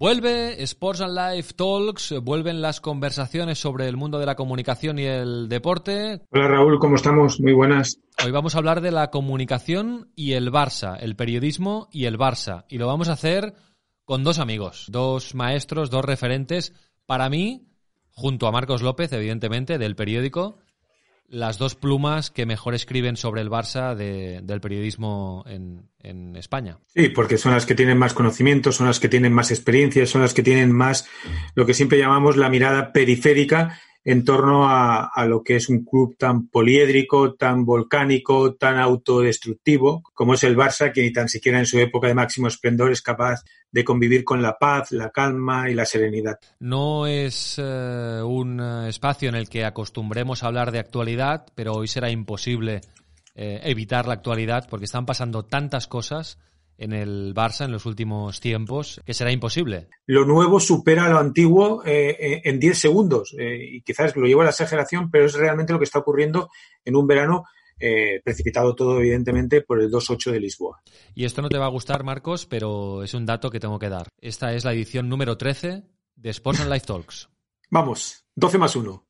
Vuelve Sports and Life Talks, vuelven las conversaciones sobre el mundo de la comunicación y el deporte. Hola Raúl, ¿cómo estamos? Muy buenas. Hoy vamos a hablar de la comunicación y el Barça, el periodismo y el Barça. Y lo vamos a hacer con dos amigos, dos maestros, dos referentes. Para mí, junto a Marcos López, evidentemente, del periódico, las dos plumas que mejor escriben sobre el Barça del periodismo en, en, España. Sí, porque son las que tienen más conocimiento, son las que tienen más experiencia, son las que tienen más lo que siempre llamamos la mirada periférica en torno a, lo que es un club tan poliédrico, tan volcánico, tan autodestructivo como es el Barça, que ni tan siquiera en su época de máximo esplendor es capaz de convivir con la paz, la calma y la serenidad. No es eh, un espacio en el que acostumbremos a hablar de actualidad, pero hoy será imposible eh, evitar la actualidad porque están pasando tantas cosas en el Barça en los últimos tiempos, que será imposible. Lo nuevo supera lo antiguo eh, en 10 segundos eh, y quizás lo llevo a la exageración, pero es realmente lo que está ocurriendo en un verano eh, precipitado todo evidentemente por el 2-8 de Lisboa. Y esto no te va a gustar, Marcos, pero es un dato que tengo que dar. Esta es la edición número 13 de Sports and Life Talks. Vamos, 12 más 1.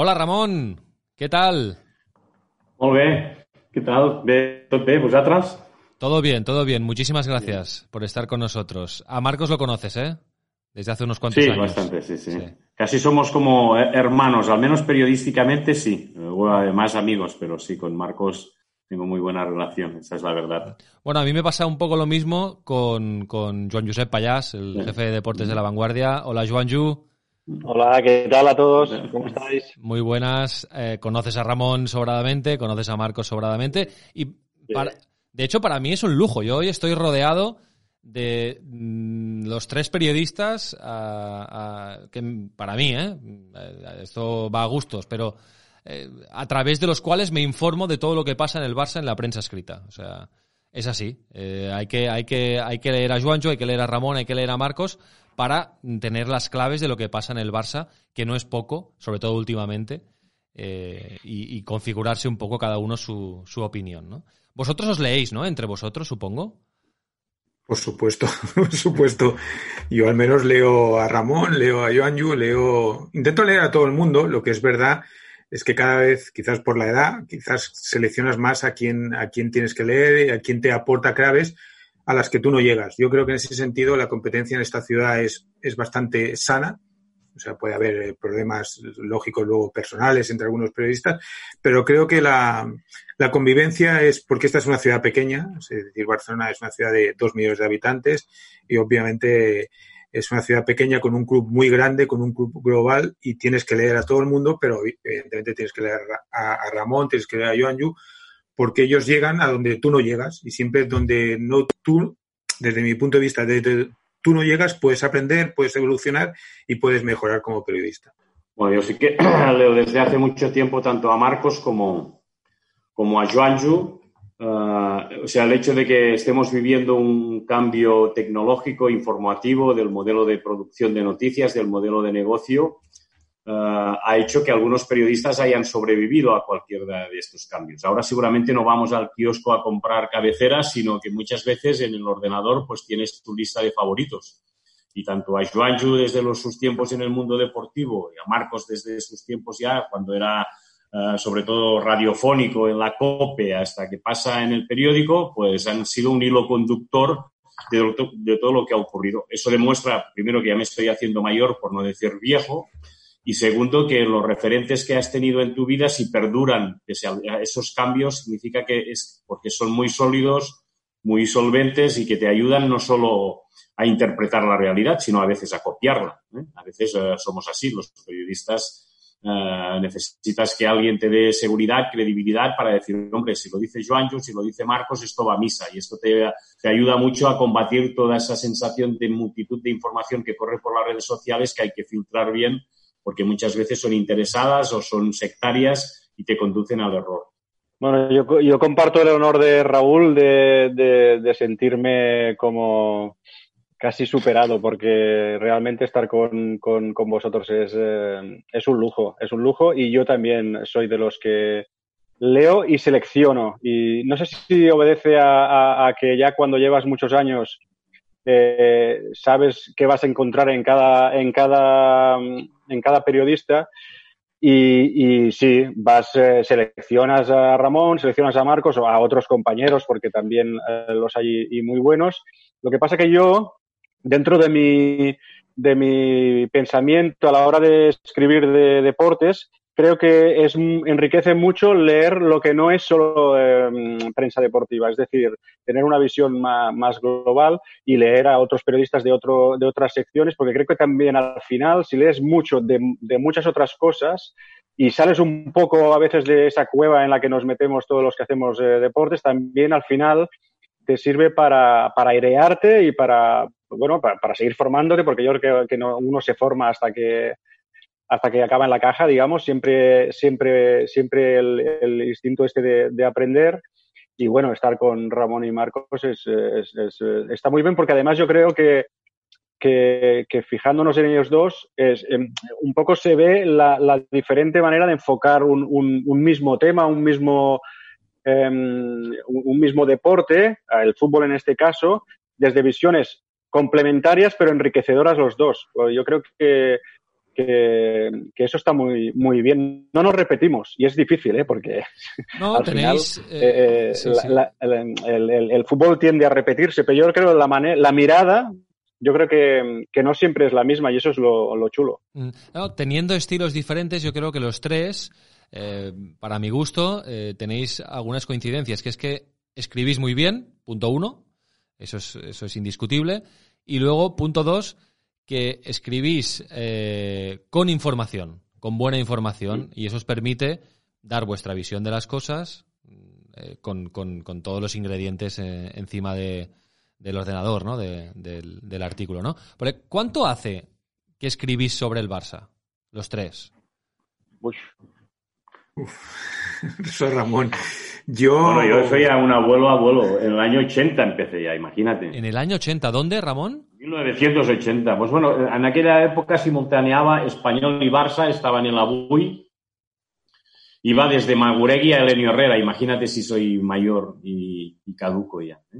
Hola Ramón, què tal? Molt bé, què tal? Bé, tot bé, vosaltres? Todo bien, todo bien. Muchísimas gracias por estar con nosotros. A Marcos lo conoces, ¿eh? Desde hace unos cuantos sí, años. bastante, sí, sí, sí. Casi somos como hermanos, al menos periodísticamente sí. Luego, además amigos, pero sí, con Marcos tengo muy buena relación, esa es la verdad. Bueno, a mí me pasa un poco lo mismo con, con Joan Josep Payás, el sí. jefe de deportes de La Vanguardia. Hola, Joan Ju. Hola, ¿qué tal a todos? ¿Cómo estáis? Muy buenas. Eh, conoces a Ramón sobradamente, conoces a Marcos sobradamente. Y para, de hecho, para mí es un lujo. Yo hoy estoy rodeado de mm, los tres periodistas a, a, que para mí, ¿eh? esto va a gustos, pero eh, a través de los cuales me informo de todo lo que pasa en el Barça en la prensa escrita. O sea, es así. Eh, hay, que, hay, que, hay que leer a Juancho, hay que leer a Ramón, hay que leer a Marcos para tener las claves de lo que pasa en el Barça, que no es poco, sobre todo últimamente, eh, y, configurarse un poco cada uno su, su, opinión. ¿no? Vosotros os leéis, ¿no? Entre vosotros, supongo. Por supuesto, por supuesto. Yo al menos leo a Ramón, leo a Joanju, leo. Intento leer a todo el mundo. Lo que es verdad es que cada vez, quizás por la edad, quizás seleccionas más a quién, a quién tienes que leer, a quién te aporta claves a las que tú no llegas. Yo creo que en ese sentido la competencia en esta ciudad es, es bastante sana. O sea, puede haber problemas lógicos luego personales entre algunos periodistas, pero creo que la, la convivencia es porque esta es una ciudad pequeña, es decir, Barcelona es una ciudad de dos millones de habitantes y obviamente es una ciudad pequeña con un club muy grande, con un club global y tienes que leer a todo el mundo, pero evidentemente tienes que leer a, a Ramón, tienes que leer a Joan Yu, porque ellos llegan a donde tú no llegas y siempre donde no tú, desde mi punto de vista, desde tú no llegas, puedes aprender, puedes evolucionar y puedes mejorar como periodista. Bueno, yo sí que leo desde hace mucho tiempo tanto a Marcos como, como a Joanju. Uh, o sea, el hecho de que estemos viviendo un cambio tecnológico, informativo del modelo de producción de noticias, del modelo de negocio, ha hecho que algunos periodistas hayan sobrevivido a cualquiera de estos cambios. Ahora seguramente no vamos al kiosco a comprar cabeceras, sino que muchas veces en el ordenador pues tienes tu lista de favoritos. Y tanto a Joanju desde los, sus tiempos en el mundo deportivo y a Marcos desde sus tiempos ya, cuando era uh, sobre todo radiofónico en la COPE hasta que pasa en el periódico, pues han sido un hilo conductor de, de todo lo que ha ocurrido. Eso demuestra, primero, que ya me estoy haciendo mayor, por no decir viejo, y segundo, que los referentes que has tenido en tu vida, si perduran esos cambios, significa que es porque son muy sólidos, muy solventes y que te ayudan no solo a interpretar la realidad, sino a veces a copiarla. ¿eh? A veces uh, somos así, los periodistas eh, necesitas que alguien te dé seguridad, credibilidad para decir, hombre, si lo dice Joanjo, si lo dice Marcos, esto va a misa. Y esto te ayuda mucho a combatir toda esa sensación de multitud de información que corre por las redes sociales que hay que filtrar bien porque muchas veces son interesadas o son sectarias y te conducen al error. Bueno, yo, yo comparto el honor de Raúl de, sentirme como casi superado, porque realmente estar con, vosotros es, eh, es un lujo, es un lujo y yo también soy de los que leo y selecciono. Y no sé si obedece a que ya cuando llevas muchos años eh, sabes qué vas a encontrar en cada, en cada, en cada periodista. Y, y sí, vas, eh, seleccionas a Ramón, seleccionas a Marcos o a otros compañeros, porque también eh, los hay y muy buenos. Lo que pasa que yo, dentro de mi, de mi pensamiento a la hora de escribir de deportes, creo que es, enriquece mucho leer lo que no es solo em, prensa deportiva, es decir, tener una visión más, global y leer a otros periodistas de, otro, de otras secciones, porque creo que también al final, si lees mucho de, muchas otras cosas y sales un poco a veces de esa cueva en la que nos metemos todos los que hacemos eh, deportes, también al final te sirve para, para airearte y para, bueno, para, seguir formándote, porque yo creo que, que no, uno se forma hasta que hasta que acaba en la caja, digamos, siempre, siempre, siempre el, instinto este de, aprender. Y bueno, estar con Ramón y Marcos es, está muy bien porque además yo creo que, que, fijándonos en ellos dos, es, em, un poco se ve la, diferente manera de enfocar un, un, mismo tema, un mismo, em, un mismo deporte, el fútbol en este caso, desde visiones complementarias pero enriquecedoras los dos. Yo creo que que, eso está muy, muy bien. No nos repetimos y es difícil, ¿eh? porque no, tenéis, eh, el, fútbol tiende a repetirse, pero yo creo la, la mirada yo creo que, no siempre es la misma y eso es lo, chulo. Mm, teniendo estilos diferentes, yo creo que los tres, eh, para mi gusto, eh, tenéis algunas coincidencias, que es que escribís muy bien, punto uno, eso es, eso es indiscutible, y luego, punto dos, que escribís eh, con información, con buena información, y eso os permite dar vuestra visión de las cosas eh, con, todos los ingredientes eh, encima de, del ordenador, ¿no? del, artículo, ¿no? ¿Cuánto hace que escribís sobre el Barça? Los tres. Uf. Soy Ramón. Yo... Bueno, yo soy un abuelo abuelo. En el año 80 empecé ya, imagínate. ¿En el año 80? ¿Dónde, Ramón? 1980. Pues bueno, en aquella época simultaneaba Español y Barça, estaban en la BUI. Iba desde Maguregui a Elenio Herrera. Imagínate si soy mayor y, caduco ya. ¿eh?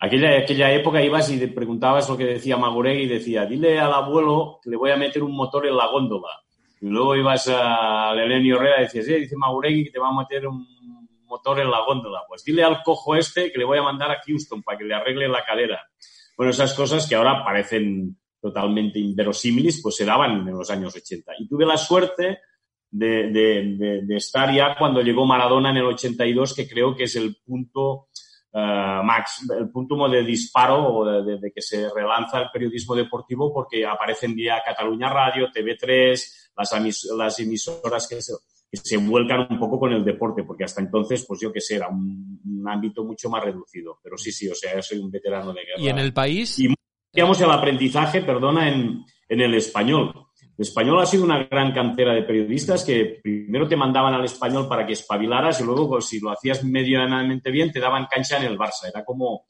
Aquella, aquella época ibas y te preguntabas lo que decía Maguregui y decía, dile al abuelo que le voy a meter un motor en la góndola. Y luego ibas a Elenio Herrera y decías, eh, dice Maguregui que te va a meter un motor en la góndola. Pues dile al cojo este que le voy a mandar a Houston para que le arregle la cadera. Bueno, esas cosas que ahora parecen totalmente inverosímiles, pues se daban en los años 80. Y tuve la suerte de, estar ya cuando llegó Maradona en el 82, que creo que es el punto uh, max, el punto de disparo o de, que se relanza el periodismo deportivo porque aparecen ya Cataluña Radio, TV3, las, las emisoras que se, que se vuelcan un poco con el deporte, porque hasta entonces, pues yo que sé, era un, ámbito mucho más reducido. Pero sí, sí, o sea, yo soy un veterano de guerra. ¿Y en el país? Y digamos el aprendizaje, perdona, en, en el español. El español ha sido una gran cantera de periodistas que primero te mandaban al español para que espabilaras y luego, pues, si lo hacías medianamente bien, te daban cancha en el Barça. Era como.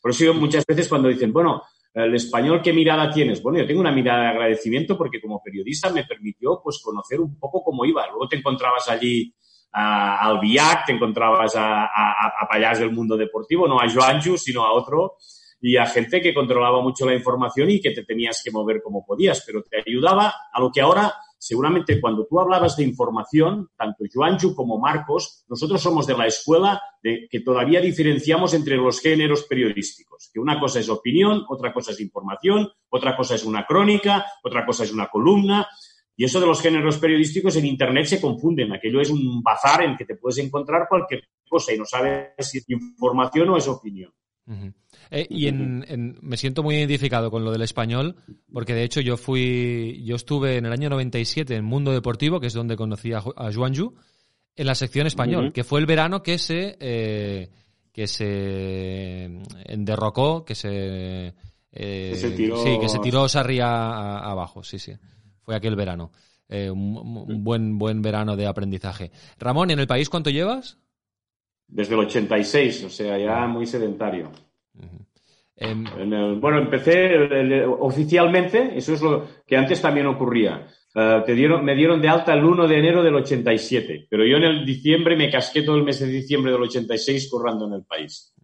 Por eso muchas veces cuando dicen, bueno, el español, ¿qué mirada tienes? Bueno, yo tengo una mirada de agradecimiento porque como periodista me permitió pues conocer un poco cómo iba. Luego te encontrabas allí a Albiac, te encontrabas a, a, a del mundo deportivo, no a Joanju, sino a otro, y a gente que controlaba mucho la información y que te tenías que mover como podías, pero te ayudaba a lo que ahora seguramente cuando tú hablabas de información, tanto Joanju como Marcos, nosotros somos de la escuela de que todavía diferenciamos entre los géneros periodísticos, que una cosa es opinión, otra cosa es información, otra cosa es una crónica, otra cosa es una columna. Y eso de los géneros periodísticos en Internet se confunden. Aquello es un bazar en que te puedes encontrar cualquier cosa y no sabes si es información o es opinión. Eh, y en, me siento muy identificado con lo del español, porque de hecho yo fui, yo estuve en el año 97 en Mundo Deportivo, que es donde conocí a, a Juanju, en la sección español, que fue el verano que se, eh, que se derrocó, que se, eh, tiró... sí, que se tiró Sarria abajo, sí, sí, fue aquel verano. un, buen, buen verano de aprendizaje. Ramón, ¿en el país cuánto llevas? Desde el 86, o sea, ya muy sedentario. Bueno, empecé oficialmente, eso es lo que antes también ocurría. Eh, te dieron, me dieron de alta el 1 de enero del 87, pero yo en el diciembre me casqué todo el mes de diciembre del 86 corriendo en el país.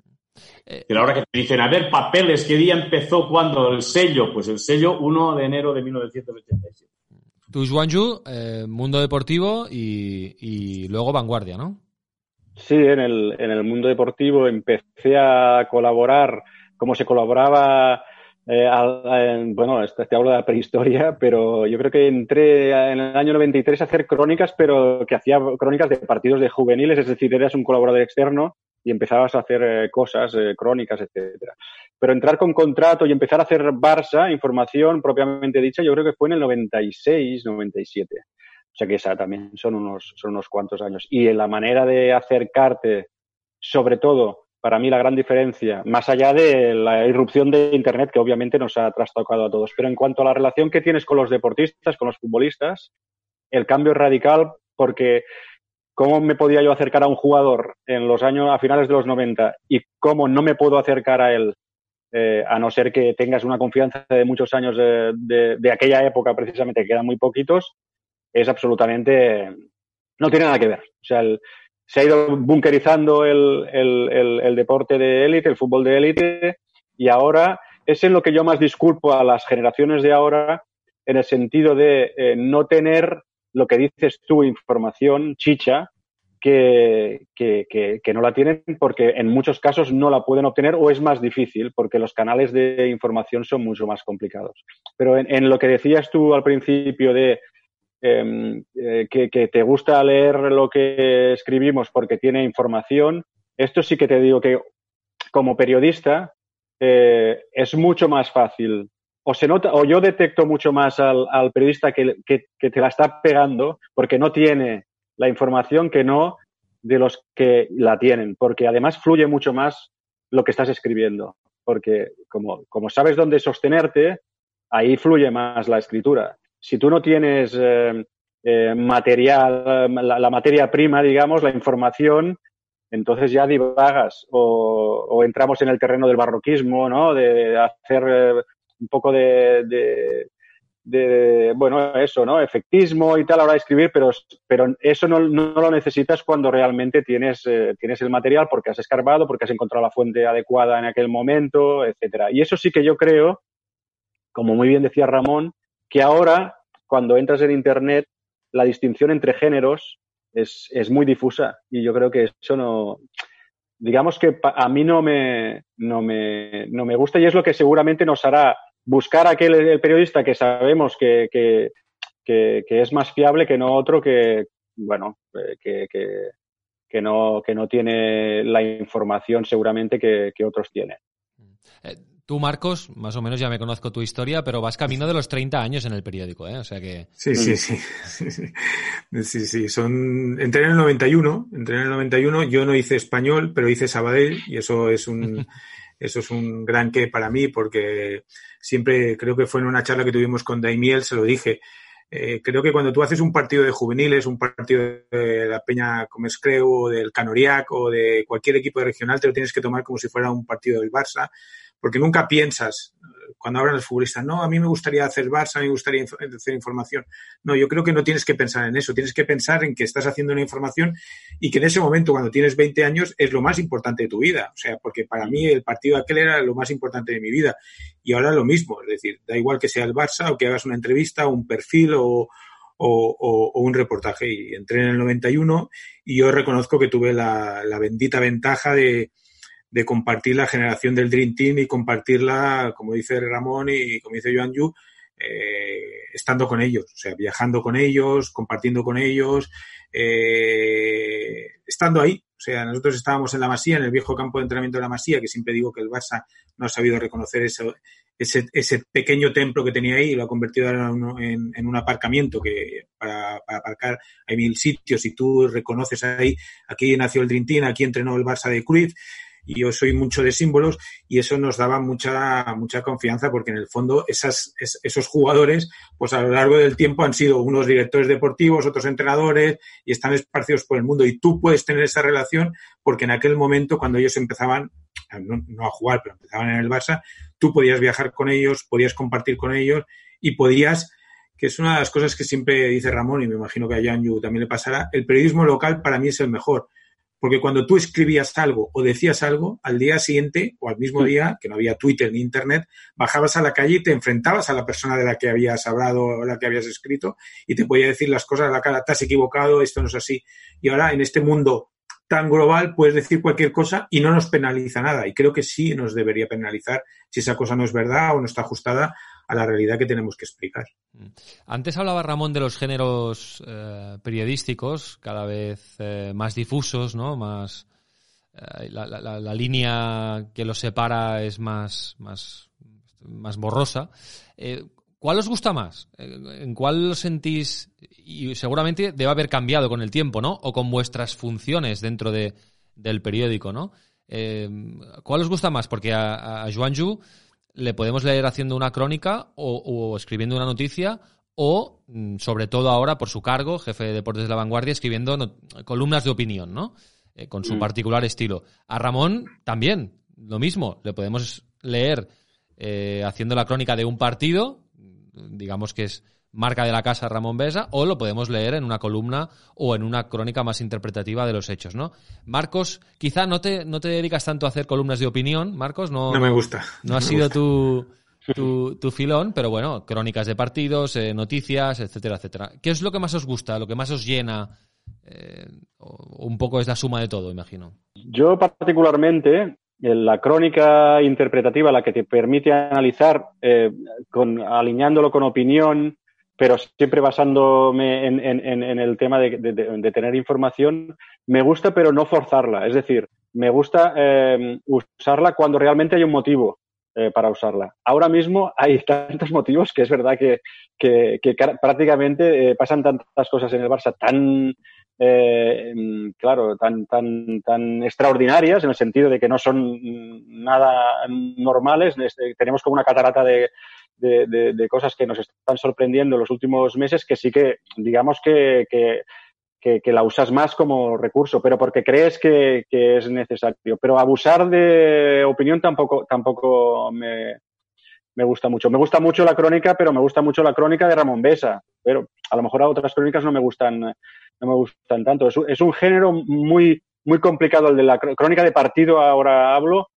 Eh, pero ahora que te dicen, a ver, papeles, ¿qué día empezó? cuando El sello, pues el sello 1 de enero de 1987. Tú, Juanju, eh, Mundo Deportivo y, y luego Vanguardia, ¿no? Sí, en el, en el mundo deportivo empecé a colaborar como se colaboraba, eh, bueno, te, te hablo de la prehistoria, pero yo creo que entré en el año 93 a hacer crónicas, pero que hacía crónicas de partidos de juveniles, es decir, eras un colaborador externo y empezabas a hacer eh, cosas, eh, crónicas, etcétera. Pero entrar con contrato y empezar a hacer Barça, información propiamente dicha, yo creo que fue en el 96, 97. O sea que esa también son unos, son unos cuantos años. Y en la manera de acercarte, sobre todo, para mí la gran diferencia, más allá de la irrupción de Internet, que obviamente nos ha trastocado a todos, pero en cuanto a la relación que tienes con los deportistas, con los futbolistas, el cambio es radical porque cómo me podía yo acercar a un jugador en los años, a finales de los 90 y cómo no me puedo acercar a él, eh, a no ser que tengas una confianza de muchos años de, de aquella época precisamente, que quedan muy poquitos, es absolutamente, no tiene nada que ver. O sea, se ha ido bunkerizando el, el, deporte de élite, el fútbol de élite, y ahora es en lo que yo más disculpo a las generaciones de ahora, en el sentido de eh, no tener lo que dices tú, información, chicha, que, que, que, no la tienen porque en muchos casos no la pueden obtener o es más difícil porque los canales de información son mucho más complicados. Pero en lo que decías tú al principio de eh, que, te gusta leer lo que escribimos porque tiene información, esto sí que te digo que como periodista eh, es mucho más fácil. O se nota, o yo detecto mucho más al, periodista que, te la está pegando porque no tiene la información que no de los que la tienen, porque además fluye mucho más lo que estás escribiendo, porque como sabes dónde sostenerte, ahí fluye más la escritura si tú no tienes eh, eh, material, la, materia prima, digamos, la información, entonces ya divagas o, entramos en el terreno del barroquismo, ¿no? De, hacer eh, un poco de, bueno, eso, ¿no? Efectismo y tal a la hora de escribir, pero, pero eso no, lo necesitas cuando realmente tienes, tienes el material porque has escarbado, porque has encontrado la fuente adecuada en aquel momento, etcétera. Y eso sí que yo creo, como muy bien decía Ramón, que ahora, cuando entras en Internet, la distinción entre géneros es, es muy difusa y yo creo que eso no, digamos que a mí no me, no me, no me gusta y es lo que seguramente nos hará buscar aquel el periodista que sabemos que, que, que, es más fiable que no otro que, bueno, eh, que, que, no, que no tiene la información seguramente que, otros tienen. Tú, Marcos, más o menos ya me conozco tu historia, pero vas camino de los 30 años en el periódico, ¿eh? O sea que... Sí, sí, sí. Sí, sí, son... Entré en el 91, entré en el 91, yo no hice español, pero hice Sabadell y eso es un... Eso es un gran que para mí porque siempre creo que fue en una charla que tuvimos con Daimiel, se lo dije. Eh, creo que cuando tú haces un partido de juveniles, un partido de la Peña Comescreu o del Canoriac o de cualquier equipo regional, te lo tienes que tomar como si fuera un partido del Barça porque nunca piensas, cuando hablan los futbolistas, no, a mí me gustaría hacer Barça, a mí me gustaría hacer información. No, yo creo que no tienes que pensar en eso, tienes que pensar en que estás haciendo una información y que en ese momento, cuando tienes 20 años, es lo más importante de tu vida. O sea, porque para mí el partido aquel era lo más importante de mi vida. Y ahora lo mismo, es decir, da igual que sea el Barça o que hagas una entrevista, un perfil o, o, un reportaje. Y entré en el 91 y yo reconozco que tuve la bendita ventaja de de compartir la generación del Dream Team y compartirla, como dice Ramón y como dice Joan Yu, eh, estando con ellos, o sea, viajando con ellos, compartiendo con ellos, eh, estando ahí, O sea, nosotros estábamos en la Masía, en el viejo campo de entrenamiento de la Masía, que siempre digo que el Barça no ha sabido reconocer ese, ese, pequeño templo que tenía ahí y lo ha convertido en, en, un aparcamiento que para, aparcar hay mil sitios y tú reconoces ahí, aquí nació el Dream aquí entrenó el Barça de Cruz y yo soy mucho de símbolos y eso nos daba mucha, mucha confianza porque en el fondo esas, esos jugadores pues a lo largo del tiempo han sido unos directores deportivos, otros entrenadores y están esparcidos por el mundo y tú puedes tener esa relación porque en aquel momento cuando ellos empezaban no, a jugar, pero empezaban en el Barça, tú podías viajar con ellos, podías compartir con ellos y podías que es una de las cosas que siempre dice Ramón, y me imagino que a Yanju también le pasará, el periodismo local para mí es el mejor. Porque cuando tú escribías algo o decías algo, al día siguiente o al mismo día, que no había Twitter ni Internet, bajabas a la calle y te enfrentabas a la persona de la que habías hablado o la que habías escrito y te podía decir las cosas a la cara, te has equivocado, esto no es así. Y ahora en este mundo tan global puedes decir cualquier cosa y no nos penaliza nada. Y creo que sí nos debería penalizar si esa cosa no es verdad o no está ajustada a la realidad que tenemos que explicar. Mm. Antes hablaba Ramón de los géneros eh, periodísticos cada vez eh, más difusos, ¿no? Más eh, la, línea que los separa es más más más borrosa. ¿Cuál os gusta más? ¿En cuál os sentís? Y seguramente debe haber cambiado con el tiempo, ¿no? O con vuestras funciones dentro de, del periódico, ¿no? ¿Cuál os gusta más? Porque a, a le podemos leer haciendo una crónica o, escribiendo una noticia o, mm, sobre todo ahora, por su cargo, jefe de deportes de la vanguardia, escribiendo columnas de opinión, ¿no? Eh, con su mm. particular estilo. A Ramón también, lo mismo, le podemos leer eh, haciendo la crónica de un partido, digamos que es marca de la casa Ramón Besa, o lo podemos leer en una columna o en una crónica más interpretativa de los hechos, ¿no? Marcos, quizá no te, no te dedicas tanto a hacer columnas de opinión, Marcos, no, no me gusta. No, ha sido tu, tu, filón, pero bueno, crónicas de partidos, eh, noticias, etcétera, etcétera. ¿Qué es lo que más os gusta, lo que más os llena? Eh, un poco es la suma de todo, imagino. Yo particularmente, la crónica interpretativa, la que te permite analizar, eh, con, alineándolo con opinión, pero siempre basándome en, el tema de, tener información, me gusta, pero no forzarla. Es decir, me gusta eh, usarla cuando realmente hay un motivo eh, para usarla. Ahora mismo hay tantos motivos que es verdad que, prácticamente eh, pasan tantas cosas en el Barça tan, claro, tan, tan, tan extraordinarias en el sentido de que no son nada normales. Tenemos como una catarata de, de, cosas que nos están sorprendiendo en los últimos meses que sí que, digamos que, que, la usas más como recurso, pero porque crees que, es necesario. Pero abusar de opinión tampoco, tampoco me, me gusta mucho. Me gusta mucho la crónica, pero me gusta mucho la crónica de Ramón Besa. Pero a lo mejor a otras crónicas no me gustan, no me gustan tanto. Es, es un género muy, muy complicado el de la crónica de partido, ahora hablo,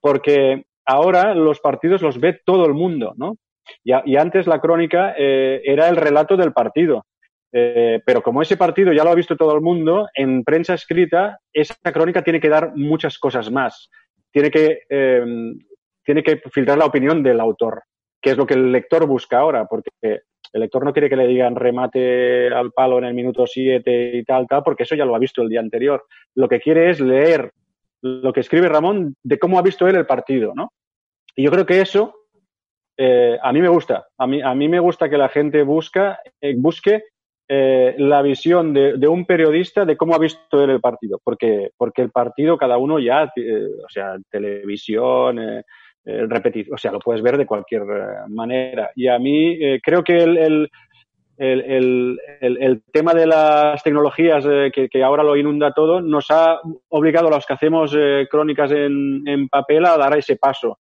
porque ahora los partidos los ve todo el mundo, ¿no? Y, antes la crónica eh, era el relato del partido. Eh, pero como ese partido ya lo ha visto todo el mundo, en prensa escrita, esa crónica tiene que dar muchas cosas más. Tiene que, eh, tiene que filtrar la opinión del autor, que es lo que el lector busca ahora, porque el lector no quiere que le digan remate al palo en el minuto 7 y tal, tal, porque eso ya lo ha visto el día anterior. Lo que quiere es leer lo que escribe Ramón de cómo ha visto él el partido, ¿no? Y yo creo que eso eh, a mí me gusta. A mí, a mí me gusta que la gente busca, eh, busque eh, la visión de, un periodista de cómo ha visto él el partido. Porque, porque el partido cada uno ya, o sea, televisión, repetición, o sea, lo puedes ver de cualquier manera. Y a mí creo que el, el, el, tema de las tecnologías que, que, ahora lo inunda todo nos ha obligado a los que hacemos crónicas en, en, papel a dar ese paso.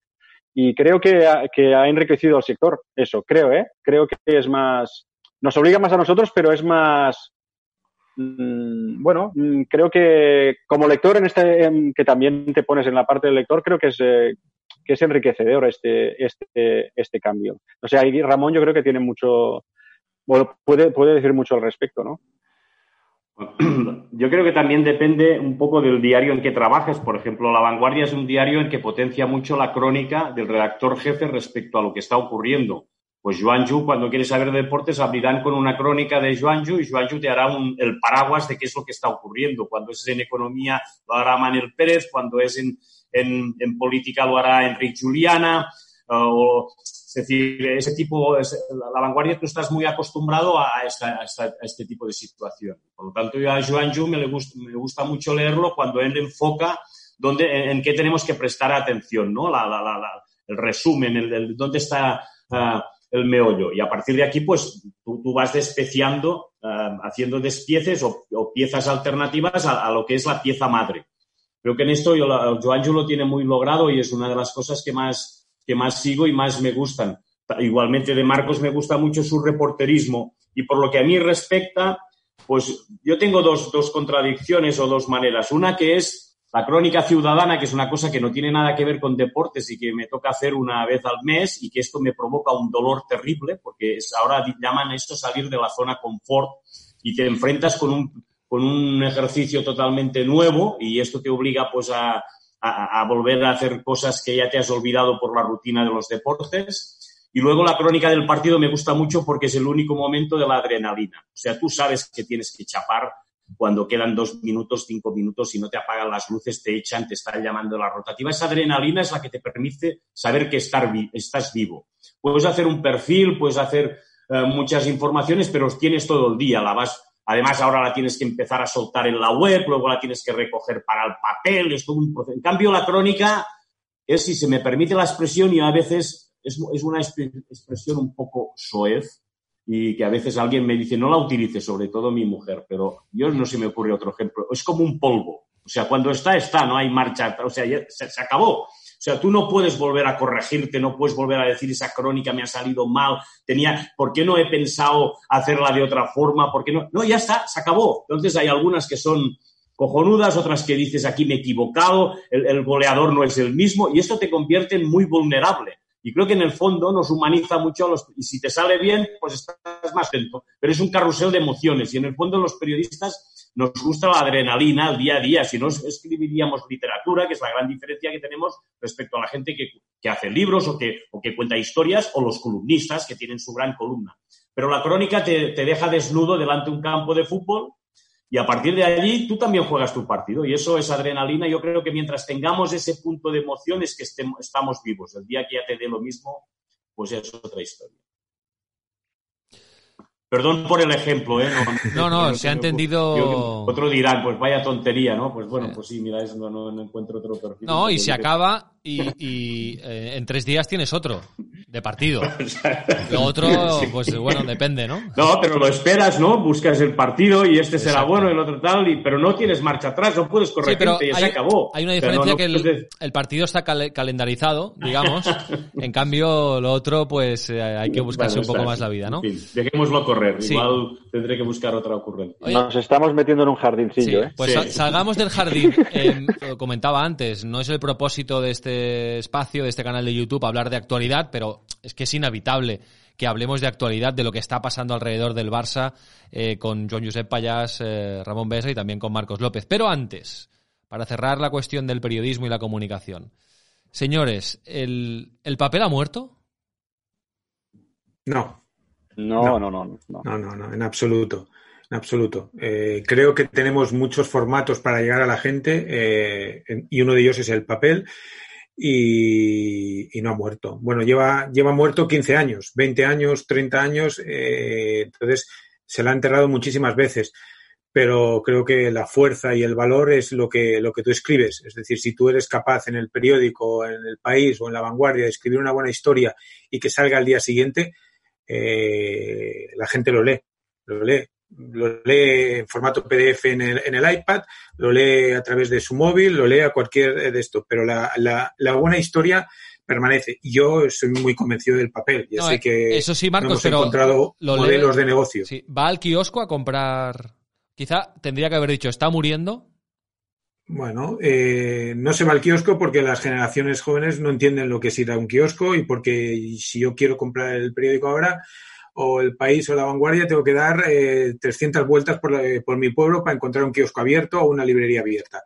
Y creo que ha, que ha enriquecido al sector, eso, creo, ¿eh? Creo que es más, nos obliga más a nosotros, pero es más, mm, bueno, mm, creo que como lector en este, que también te pones en la parte del lector, creo que es, eh, que es enriquecedor este, este, este cambio. O sea, Ramón yo creo que tiene mucho, bueno, puede, puede decir mucho al respecto, ¿no? Yo creo que también depende un poco del diario en que trabajes. Por ejemplo, La Vanguardia es un diario en que potencia mucho la crónica del redactor jefe respecto a lo que está ocurriendo. pues Joanju, cuando quieres saber de deportes, abrirán con una crónica de Joanju y Joanju te hará un, el paraguas de qué es lo que está ocurriendo. Cuando es en economía, lo hará Manuel Pérez, cuando es en, en, política, lo hará Enrique Juliana, o, es decir, ese tipo, la vanguardia, tú estás muy acostumbrado a, esta, a, esta, a este tipo de situación. Por lo tanto, yo a Joan Yu me, le gusta, me gusta mucho leerlo cuando él enfoca dónde, en, en qué tenemos que prestar atención, ¿no? La, la, la, el resumen, el, el, dónde está uh, el meollo. Y a partir de aquí, pues tú, tú vas despeciando, uh, haciendo despieces o, o piezas alternativas a, a, lo que es la pieza madre. Creo que en esto yo, Joan Yu lo tiene muy logrado y es una de las cosas que más que más sigo y más me gustan. Igualmente de Marcos me gusta mucho su reporterismo y por lo que a mí respecta, pues yo tengo dos, dos contradicciones o dos maneras. Una que es la crónica ciudadana, que es una cosa que no tiene nada que ver con deportes y que me toca hacer una vez al mes y que esto me provoca un dolor terrible porque es, ahora llaman esto salir de la zona confort y te enfrentas con un, con un ejercicio totalmente nuevo y esto te obliga pues a, a, volver a hacer cosas que ya te has olvidado por la rutina de los deportes. Y luego la crónica del partido me gusta mucho porque es el único momento de la adrenalina. O sea, tú sabes que tienes que chapar cuando quedan dos minutos, cinco minutos y no te apagan las luces, te echan, te están llamando la rotativa. Esa adrenalina es la que te permite saber que estar estás vivo. Puedes hacer un perfil, puedes hacer eh, muchas informaciones, pero tienes todo el día. La vas Además, ahora la tienes que empezar a soltar en la web, luego la tienes que recoger para el papel, es todo un proceso. En cambio, la crónica es, si se me permite la expresión, y a veces es, una expresión un poco soez, y que a veces alguien me dice, no la utilice, sobre todo mi mujer, pero yo no se me ocurre otro ejemplo. Es como un polvo. O sea, cuando está, está, no hay marcha, o sea, se acabó. O sea, tú no puedes volver a corregirte, no puedes volver a decir esa crónica me ha salido mal, tenía, ¿por qué no he pensado hacerla de otra forma? ¿Por qué no? No, ya está, se acabó. Entonces hay algunas que son cojonudas, otras que dices aquí me he equivocado, el, goleador no es el mismo, y esto te convierte en muy vulnerable. Y creo que en el fondo nos humaniza mucho a los, y si te sale bien, pues estás más lento. Pero es un carrusel de emociones y en el fondo los periodistas nos gusta la adrenalina al día a día, si no escribiríamos literatura, que es la gran diferencia que tenemos respecto a la gente que, que hace libros o que, o que, cuenta historias, o los columnistas que tienen su gran columna. Pero la crónica te, te deja desnudo delante de un campo de fútbol y a partir de allí tú también juegas tu partido y eso es adrenalina. Yo creo que mientras tengamos ese punto de emoción es que estemos, estamos vivos. El día que ya te dé lo mismo, pues es otra historia. Perdón por el ejemplo, ¿eh? No, no, no se ha entendido. Otro dirán, pues vaya tontería, ¿no? Pues bueno, pues sí, mira, eso no, no, no encuentro otro perfil. No, y se acaba y, y eh, en tres días tienes otro de partido. Lo otro, pues bueno, depende, ¿no? No, pero lo esperas, ¿no? Buscas el partido y este será Exacto. bueno, el otro tal, y, pero no tienes marcha atrás, no puedes corregirte sí, y hay, se acabó. Hay una diferencia no, que el, el, partido está cal calendarizado, digamos. en cambio, lo otro, pues eh, hay que buscarse bueno, un poco más la vida, ¿no? En fin, dejémoslo correr. Sí. Igual tendré que buscar otra ocurrencia. Oye, Nos estamos metiendo en un jardincillo, sí, ¿eh? Pues sí. salgamos del jardín. Eh, lo comentaba antes, no es el propósito de este espacio, de este canal de YouTube, hablar de actualidad, pero es que es inevitable que hablemos de actualidad, de lo que está pasando alrededor del Barça eh, con Joan Josep Payás, eh, Ramón Besa y también con Marcos López. Pero antes, para cerrar la cuestión del periodismo y la comunicación. Señores, ¿el, el papel ha muerto? No. No, no, no, no. No, no, no, no en absoluto. En absoluto. Eh, creo que tenemos muchos formatos para llegar a la gente eh, y uno de ellos es el papel y, y, no ha muerto. Bueno, lleva, lleva muerto 15 años, 20 años, 30 años, eh, entonces se la ha enterrado muchísimas veces, pero creo que la fuerza y el valor es lo que, lo que tú escribes. Es decir, si tú eres capaz en el periódico, en el país o en la vanguardia de escribir una buena historia y que salga al día siguiente, eh, la gente lo lee, lo lee lo lee en formato PDF en el, en el, iPad, lo lee a través de su móvil, lo lee a cualquier de esto, pero la, la, la buena historia permanece. Y yo soy muy convencido del papel. Ya no, sé que eso sí, Marcos, hemos pero encontrado modelos lee, de negocio. Sí, va al kiosco a comprar. Quizá tendría que haber dicho, ¿está muriendo? Bueno, eh, no se va al kiosco porque las generaciones jóvenes no entienden lo que es ir a un kiosco y porque si yo quiero comprar el periódico ahora, o el país o la vanguardia, tengo que dar eh, 300 vueltas por, por, mi pueblo para encontrar un kiosco abierto o una librería abierta.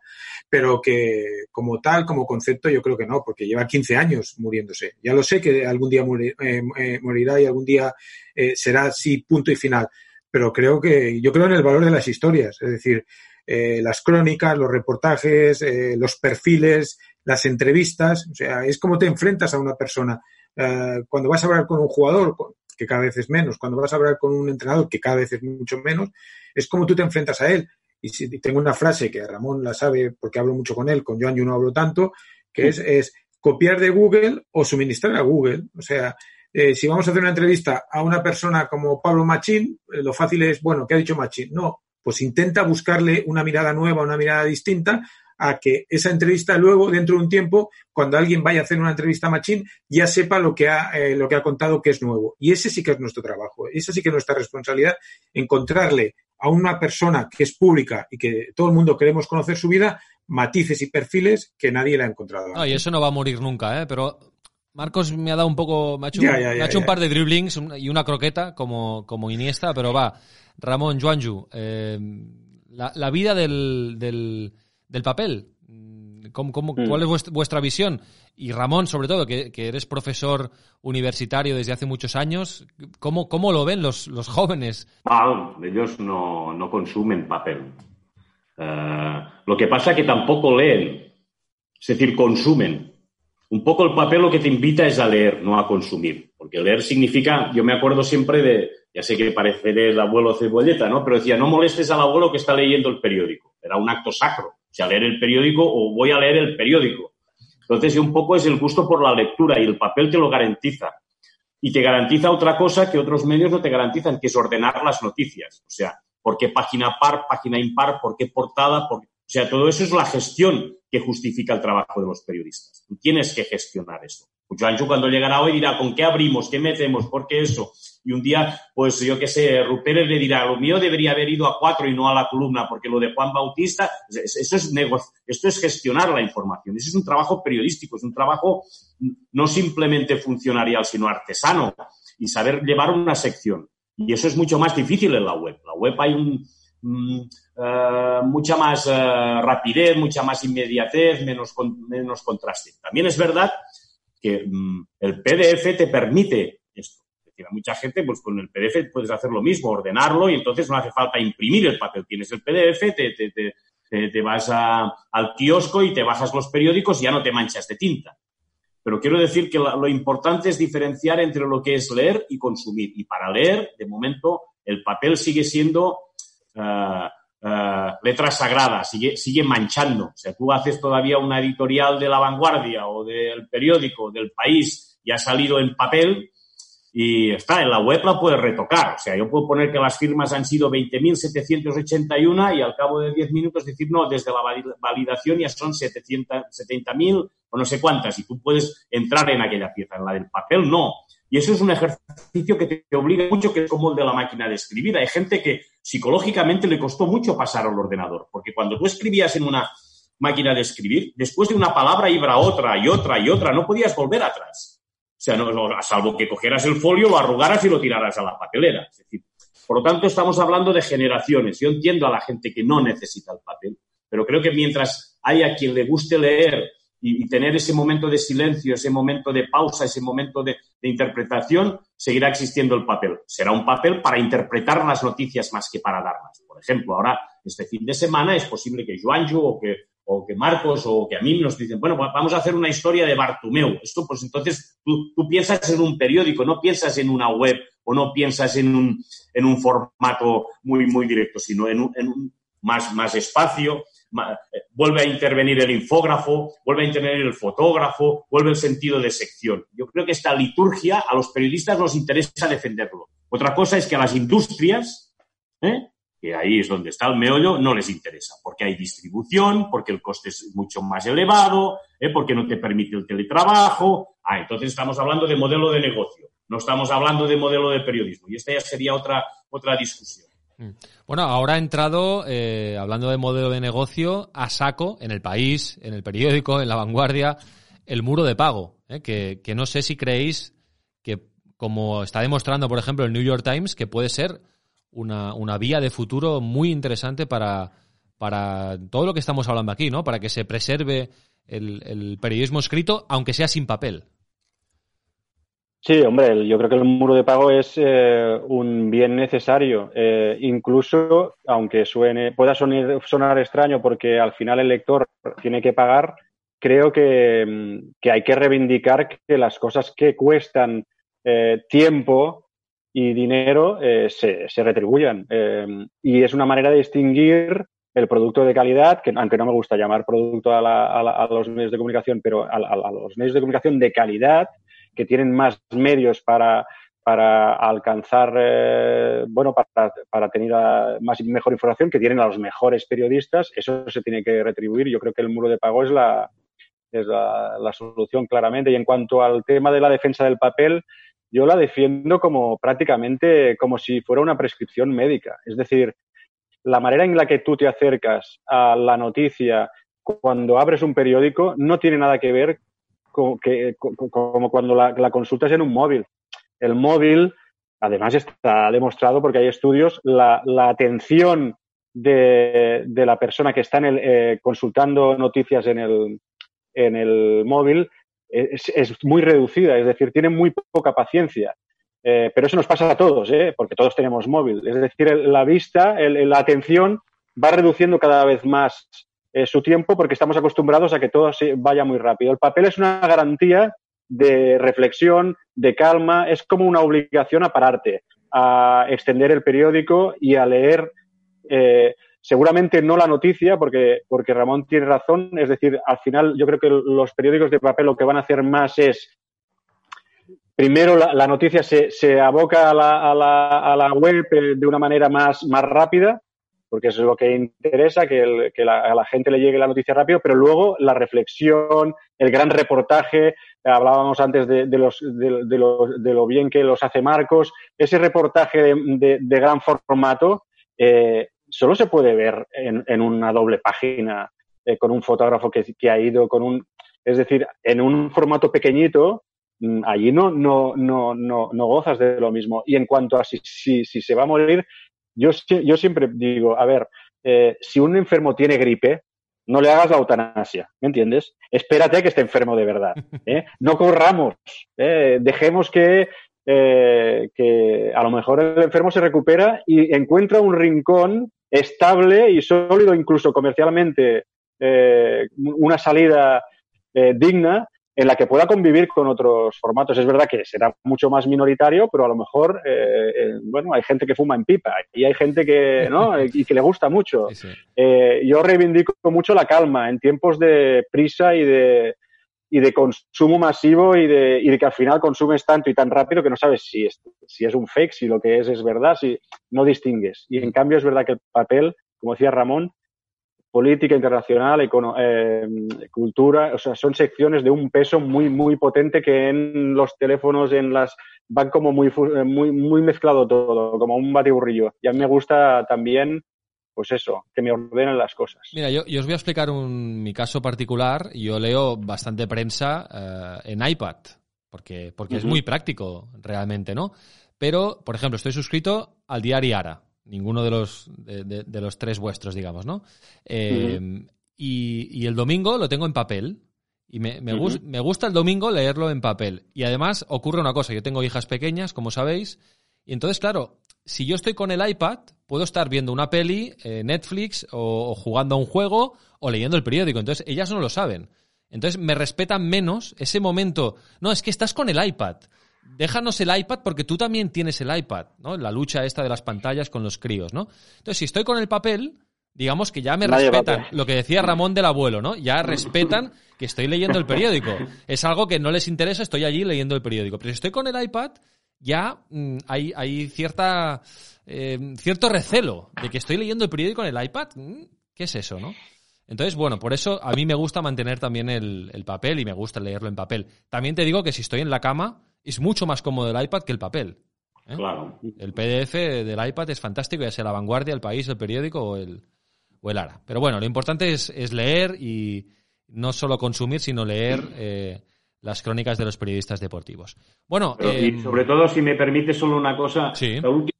Pero que como tal, como concepto, yo creo que no, porque lleva 15 años muriéndose. Ya lo sé que algún día eh, eh, morirá y algún día eh, será así punto y final. Pero creo que, yo creo en el valor de las historias, es decir, eh, las crónicas, los reportajes, eh, los perfiles, las entrevistas, o sea, es como te enfrentas a una persona. Uh, cuando vas a hablar con un jugador, que cada vez es menos, cuando vas a hablar con un entrenador, que cada vez es mucho menos, es como tú te enfrentas a él. Y si tengo una frase que Ramón la sabe porque hablo mucho con él, con Joan yo no hablo tanto, que es, es copiar de Google o suministrar a Google. O sea, eh, si vamos a hacer una entrevista a una persona como Pablo Machín, eh, lo fácil es, bueno, ¿qué ha dicho Machín? No, pues intenta buscarle una mirada nueva, una mirada distinta a que esa entrevista luego, dentro de un tiempo, cuando alguien vaya a hacer una entrevista a Machín, ya sepa lo que ha, eh, lo que ha contado que es nuevo. Y ese sí que es nuestro trabajo, esa sí que es nuestra responsabilidad, encontrarle a una persona que es pública y que todo el mundo queremos conocer su vida, matices y perfiles que nadie le ha encontrado. No, y eso no va a morir nunca, ¿eh? pero Marcos me ha dado un poco, me ha hecho, ya, ya, ya, me ha hecho un par de dribblings y una croqueta como, como Iniesta, pero va, Ramón, Joanju, eh, la, la, vida del, del, del papel, ¿Cómo, cómo, mm. ¿cuál es vuestra, vuestra, visión? Y Ramón, sobre todo, que, que, eres profesor universitario desde hace muchos años, ¿cómo, cómo lo ven los, los jóvenes? Ah, ellos no, no consumen papel. Uh, lo que pasa es que tampoco leen, es decir, consumen. Un poco el papel lo que te invita es a leer, no a consumir. Porque leer significa, yo me acuerdo siempre de, ya sé que pareceré el abuelo cebolleta, ¿no? Pero decía, no molestes al abuelo que está leyendo el periódico. Era un acto sacro. O sea, leer el periódico o voy a leer el periódico. Entonces, un poco es el gusto por la lectura y el papel te lo garantiza. Y te garantiza otra cosa que otros medios no te garantizan, que es ordenar las noticias. O sea, ¿por qué página par, página impar, por qué portada? Por... O sea, todo eso es la gestión que justifica el trabajo de los periodistas. Tú tienes que gestionar eso. Joancho cuando llegará hoy dirá, ¿con qué abrimos? ¿Qué metemos? ¿Por qué eso? Y un día, pues yo qué sé, Rupérez le dirá, lo mío debería haber ido a cuatro y no a la columna, porque lo de Juan Bautista, eso es negocio, esto es gestionar la información. Eso es un trabajo periodístico, es un trabajo no simplemente funcionarial, sino artesano y saber llevar una sección. Y eso es mucho más difícil en la web. La web hay un, Uh, mucha más uh, rapidez, mucha más inmediatez, menos, con, menos contraste. También es verdad que um, el PDF te permite esto. Mucha gente, pues con el PDF puedes hacer lo mismo, ordenarlo y entonces no hace falta imprimir el papel. Tienes el PDF, te, te, te, te vas al kiosco y te bajas los periódicos y ya no te manchas de tinta. Pero quiero decir que lo importante es diferenciar entre lo que es leer y consumir. Y para leer, de momento, el papel sigue siendo Uh, uh, letras sagradas, sigue, sigue manchando. O sea, tú haces todavía una editorial de La Vanguardia o del periódico, del país, y ha salido en papel y está, en la web la puedes retocar. O sea, yo puedo poner que las firmas han sido 20.781 y al cabo de 10 minutos decir, no, desde la validación ya son 70.000 o no sé cuántas y tú puedes entrar en aquella pieza. En la del papel no. Y eso es un ejercicio que te obliga mucho, que es como el de la máquina de escribir. Hay gente que psicológicamente le costó mucho pasar al ordenador, porque cuando tú escribías en una máquina de escribir, después de una palabra iba otra y otra y otra, no podías volver atrás. O sea, no, salvo que cogieras el folio, lo arrugaras y lo tiraras a la papelera. Es decir, por lo tanto, estamos hablando de generaciones. Yo entiendo a la gente que no necesita el papel, pero creo que mientras haya quien le guste leer y, tener ese momento de silencio, ese momento de pausa, ese momento de, interpretación, seguirá existiendo el papel. Será un papel para interpretar las noticias más que para darlas. Por ejemplo, ahora, este fin de semana, es posible que Joanju o que, o que Marcos o que a mí nos dicen, bueno, vamos a hacer una historia de Bartumeu. Esto, pues entonces tú, tú piensas en un periódico, no piensas en una web o no piensas en un, en un formato muy, muy directo, sino en un, en un más, más espacio, vuelve a intervenir el infógrafo, vuelve a intervenir el fotógrafo, vuelve el sentido de sección. Yo creo que esta liturgia a los periodistas nos interesa defenderlo. Otra cosa es que a las industrias, ¿eh? Que ahí es donde está el meollo, no les interesa, porque hay distribución, porque el coste es mucho más elevado, ¿eh? porque no te permite el teletrabajo. Ah, entonces estamos hablando de modelo de negocio, no estamos hablando de modelo de periodismo. Y esta ya sería otra, otra discusión. Bueno, ahora ha entrado, eh, hablando de modelo de negocio, a saco en el país, en el periódico, en la vanguardia, el muro de pago, eh, que, que, no sé si creéis que como está demostrando, por ejemplo, el New York Times, que puede ser una, una vía de futuro muy interesante para, para todo lo que estamos hablando aquí, ¿no? Para que se preserve el, el periodismo escrito, aunque sea sin papel. Sí, hombre, yo creo que el muro de pago es eh, un bien necesario, eh, incluso aunque suene, pueda sonar, sonar, extraño porque al final el lector tiene que pagar, creo que, mm, que hay que reivindicar que las cosas que cuestan eh, tiempo y dinero se, se, retribuyan. y es una manera de distinguir el producto de calidad, que aunque no me gusta llamar producto a, la, a, la, a los medios de comunicación, pero a, a los medios de comunicación de calidad, que tienen más medios para, para alcanzar, eh, bueno, para, para tener más mejor información, que tienen a los mejores periodistas, eso se tiene que retribuir. Yo creo que el muro de pago es la, es la, la, solución claramente. Y en cuanto al tema de la defensa del papel, yo la defiendo como prácticamente como si fuera una prescripción médica. Es decir, la manera en la que tú te acercas a la noticia cuando abres un periódico no tiene nada que ver como, que, como cuando la, la consultas en un móvil. El móvil, además está demostrado porque hay estudios, la, la atención de, de, la persona que está en el, eh, consultando noticias en el, en el móvil es, muy reducida, es decir, tiene muy poca paciencia. Eh, pero eso nos pasa a todos, ¿eh? porque todos tenemos móvil. Es decir, la vista, el, la atención va reduciendo cada vez más eh, su tiempo porque estamos acostumbrados a que todo vaya muy rápido. El papel es una garantía de reflexión, de calma, es como una obligación a pararte, a extender el periódico y a leer, seguramente no la noticia, porque, porque Ramón tiene razón, es decir, al final yo creo que los periódicos de papel lo que van a hacer más es primero la, noticia se, se aboca a la, a, la, a la, web eh, de una manera más, más rápida porque eso es lo que interesa, que, el, que a la gente le llegue la noticia rápido, pero luego la reflexión, el gran reportaje, hablábamos antes de, de, los, de, de, lo, de lo bien que los hace Marcos, ese reportaje de, de gran formato eh, solo se puede ver en, en una doble página eh, con un fotógrafo que, que, ha ido con un... Es decir, en un formato pequeñito, mm, allí no, no, no, no, no gozas de lo mismo. Y en cuanto a si, si, si se va a morir, yo, yo siempre digo, a ver, eh, si un enfermo tiene gripe, no le hagas la eutanasia, ¿me entiendes? Espérate que esté enfermo de verdad. ¿eh? No corramos, ¿eh? dejemos que, eh, que a lo mejor el enfermo se recupera y encuentra un rincón estable y sólido, incluso comercialmente, eh, una salida eh, digna en la que pueda convivir con otros formatos. Es verdad que será mucho más minoritario, pero a lo mejor, eh, eh, bueno, hay gente que fuma en pipa y hay gente que, ¿no? y que le gusta mucho. Sí, sí. Eh, yo reivindico mucho la calma en tiempos de prisa y de, y de consumo masivo y de, y de que al final consumes tanto y tan rápido que no sabes si es, si es un fake, si lo que es es verdad, si no distingues. Y en cambio es verdad que el papel, como decía Ramón, política internacional, eh, cultura, o sea, son secciones de un peso muy, muy potente que en los teléfonos, en las, van como muy, muy, muy mezclado todo, como un batiburrillo. Y a mí me gusta también, pues eso, que me ordenen las cosas. Mira, yo, yo os voy a explicar un, mi caso particular. Yo leo bastante prensa eh, en iPad, porque, porque uh -huh. es muy práctico realmente, ¿no? Pero, por ejemplo, estoy suscrito al diario Ara, ninguno de los, de, de, de los tres vuestros, digamos, ¿no? Eh, uh -huh. y, y, el domingo lo tengo en papel. Y me, me, uh -huh. me, gusta el domingo leerlo en papel. Y además ocurre una cosa, yo tengo hijas pequeñas, como sabéis, y entonces, claro, si yo estoy con el iPad, puedo estar viendo una peli, eh, Netflix, o, o, jugando a un juego, o leyendo el periódico. Entonces, ellas no lo saben. Entonces, me respetan menos ese momento. No, es que estás con el iPad déjanos el iPad porque tú también tienes el iPad, ¿no? La lucha esta de las pantallas con los críos, ¿no? Entonces, si estoy con el papel, digamos que ya me Nadie respetan. Lo que decía Ramón del abuelo, ¿no? Ya respetan que estoy leyendo el periódico. Es algo que no les interesa, estoy allí leyendo el periódico. Pero si estoy con el iPad, ya mmm, hay, hay cierta, eh, cierto recelo de que estoy leyendo el periódico en el iPad. ¿Qué es eso, no? Entonces, bueno, por eso a mí me gusta mantener también el, el papel y me gusta leerlo en papel. También te digo que si estoy en la cama, es mucho más cómodo el iPad que el papel. ¿eh? Claro. El PDF del iPad es fantástico, ya sea la vanguardia, el país, el periódico o el, o el ARA. Pero bueno, lo importante es, es leer y no solo consumir, sino leer eh, las crónicas de los periodistas deportivos. Bueno, y sobre todo, si me permite solo una cosa,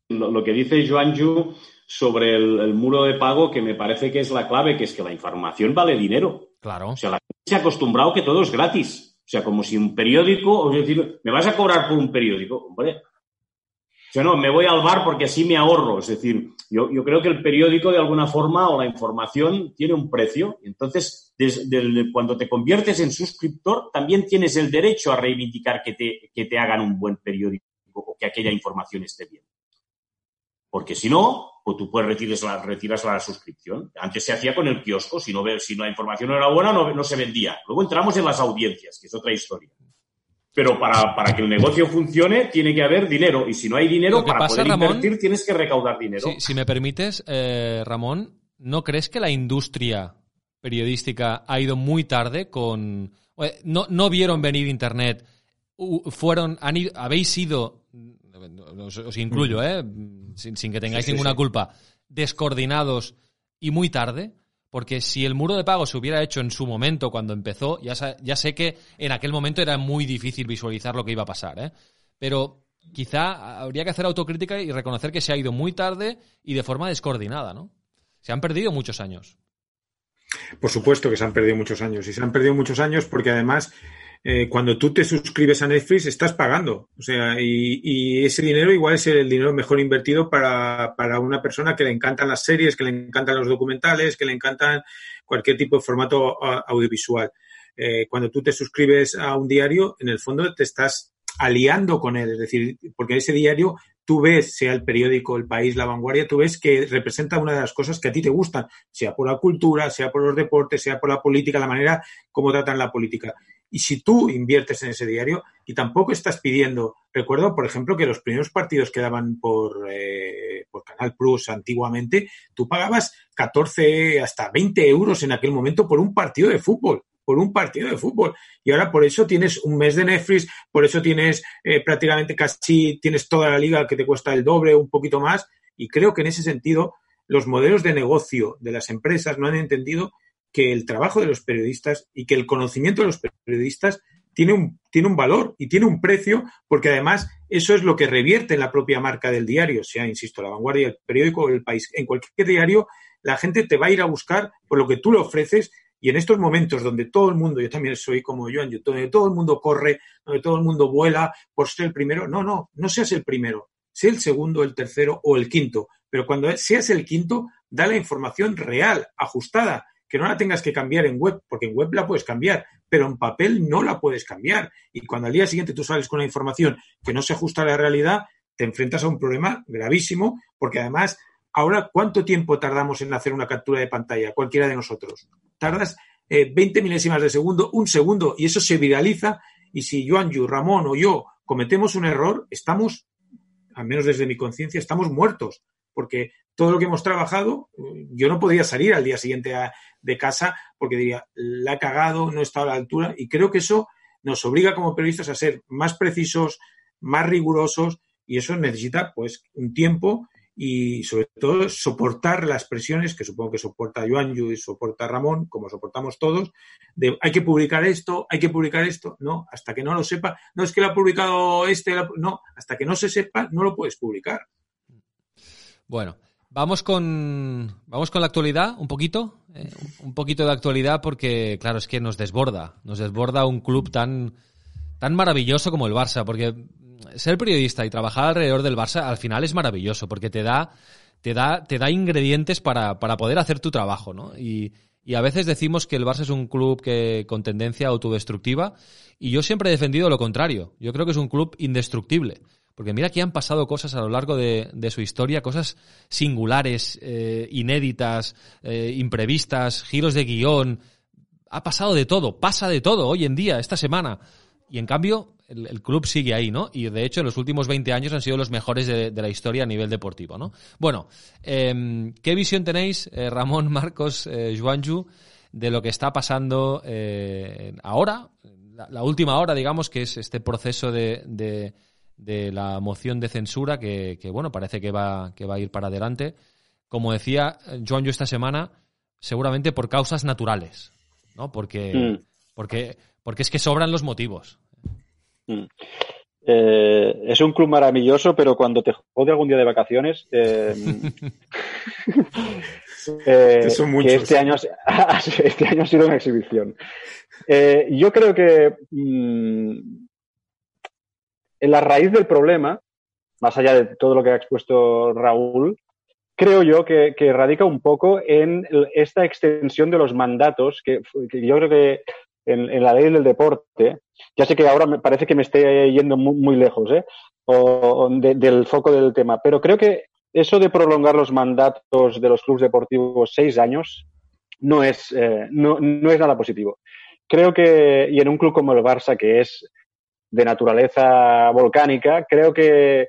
lo, que dice Joan Yu sobre el, muro de pago, que me parece que es la clave, que es que la información vale dinero. Claro. O sea, la gente se ha acostumbrado que todo es gratis. O sea, como si un periódico, o decir, ¿me vas a cobrar por un periódico? Hombre, o sea, no, me voy al bar porque así me ahorro. Es decir, yo, creo que el periódico de alguna forma o la información tiene un precio. Entonces, cuando te conviertes en suscriptor, también tienes el derecho a reivindicar que te, que te hagan un buen periódico o que aquella información esté bien. Porque si no, pues tú puedes retiras la, retiras la suscripción. Antes se hacía con el kiosco, si no, si la información no era buena, no se vendía. Luego entramos en las audiencias, que es otra historia. Pero para, para, que el negocio funcione tiene que haber dinero. Y si no hay dinero, para poder invertir tienes que recaudar dinero. si me permites, eh, Ramón, ¿no crees que la industria periodística ha ido muy tarde con... No, no vieron venir Internet, fueron, han ido, habéis ido, os, incluyo, ¿eh? sin, sin que tengáis ninguna culpa, descoordinados y muy tarde? Porque si el muro de pago se hubiera hecho en su momento, cuando empezó, ya, sé que en aquel momento era muy difícil visualizar lo que iba a pasar, ¿eh? Pero quizá habría que hacer autocrítica y reconocer que se ha ido muy tarde y de forma descoordinada, ¿no? Se han perdido muchos años. Por supuesto que se han perdido muchos años. Y se han perdido muchos años porque además eh, cuando tú te suscribes a Netflix estás pagando. O sea, y, ese dinero igual es el dinero mejor invertido para, para, una persona que le encantan las series, que le encantan los documentales, que le encantan cualquier tipo de formato audiovisual. Eh, cuando tú te suscribes a un diario, en el fondo te estás aliando con él, es decir, porque ese diario tú ves, sea el periódico, el país, la vanguardia, tú ves que representa una de las cosas que a ti te gustan, sea por la cultura, sea por los deportes, sea por la política, la manera como tratan la política. Y si tú inviertes en ese diario y tampoco estás pidiendo, recuerdo, por ejemplo, que los primeros partidos que daban por, eh, por Canal Plus antiguamente, tú pagabas 14 hasta 20 euros en aquel momento por un partido de fútbol por un partido de fútbol. Y ahora por eso tienes un mes de Netflix, por eso tienes eh, prácticamente casi, tienes toda la liga que te cuesta el doble, un poquito más. Y creo que en ese sentido los modelos de negocio de las empresas no han entendido que el trabajo de los periodistas y que el conocimiento de los periodistas tiene un, tiene un valor y tiene un precio, porque además eso es lo que revierte en la propia marca del diario, sea, insisto, la vanguardia, el periódico, el país, en cualquier diario, la gente te va a ir a buscar por lo que tú le ofreces y en estos momentos donde todo el mundo, yo también soy como yo, donde todo el mundo corre, donde todo el mundo vuela por ser el primero, no, no, no seas el primero, sé el segundo, el tercero o el quinto, pero cuando seas el quinto, da la información real, ajustada, que no la tengas que cambiar en web, porque en web la puedes cambiar, pero en papel no la puedes cambiar. Y cuando al día siguiente tú sales con una información que no se ajusta a la realidad, te enfrentas a un problema gravísimo, porque además, ahora, ¿cuánto tiempo tardamos en hacer una captura de pantalla? Cualquiera de nosotros. Tardas 20 eh, milésimas de segundo, un segundo, y eso se viraliza. Y si Joan Yu, Ramón o yo cometemos un error, estamos, al menos desde mi conciencia, estamos muertos porque todo lo que hemos trabajado, yo no podría salir al día siguiente de casa porque diría, la he cagado, no he estado a la altura, y creo que eso nos obliga como periodistas a ser más precisos, más rigurosos, y eso necesita pues un tiempo y sobre todo soportar las presiones que supongo que soporta Joan y soporta Ramón, como soportamos todos, de hay que publicar esto, hay que publicar esto, no, hasta que no lo sepa, no es que lo ha publicado este, no, hasta que no se sepa, no lo puedes publicar. Bueno, vamos con, vamos con la actualidad, un poquito. Eh, un poquito de actualidad porque, claro, es que nos desborda. Nos desborda un club tan, tan maravilloso como el Barça. Porque ser periodista y trabajar alrededor del Barça al final es maravilloso porque te da, te da, te da ingredientes para, para poder hacer tu trabajo, ¿no? Y, y a veces decimos que el Barça es un club que con tendencia autodestructiva y yo siempre he defendido lo contrario. Yo creo que es un club indestructible. Porque mira que han pasado cosas a lo largo de, su historia, cosas singulares, eh, inéditas, eh, imprevistas, giros de guion. Ha pasado de todo, pasa de todo hoy en día, esta semana. Y en cambio, el, club sigue ahí, ¿no? Y de hecho, en los últimos 20 años han sido los mejores de, la historia a nivel deportivo, ¿no? Bueno, em, ¿qué visión tenéis, eh, Ramón, Marcos, Juanju, de lo que está pasando ahora, la, última hora, digamos, que es este proceso de la moción de censura que, bueno, parece que va, que va a ir para adelante. Como decía Joan yo esta semana, seguramente por causas naturales, ¿no? Porque, mm. porque, porque es que sobran los motivos. Mm. Eh, es un club maravilloso, pero cuando te jode algún día de vacaciones, eh, eh, que este año, este año ha sido una exhibición. yo creo que mm, en la raíz del problema, más allá de todo lo que ha expuesto Raúl, creo yo que, radica un poco en esta extensión de los mandatos, que, yo creo que en, la ley del deporte, ya sé que ahora me parece que me esté yendo muy, lejos ¿eh? del foco del tema, pero creo que eso de prolongar los mandatos de los clubes deportivos seis años no es, eh, no, no es nada positivo. Creo que, y en un club como el Barça, que es de naturaleza volcánica, creo que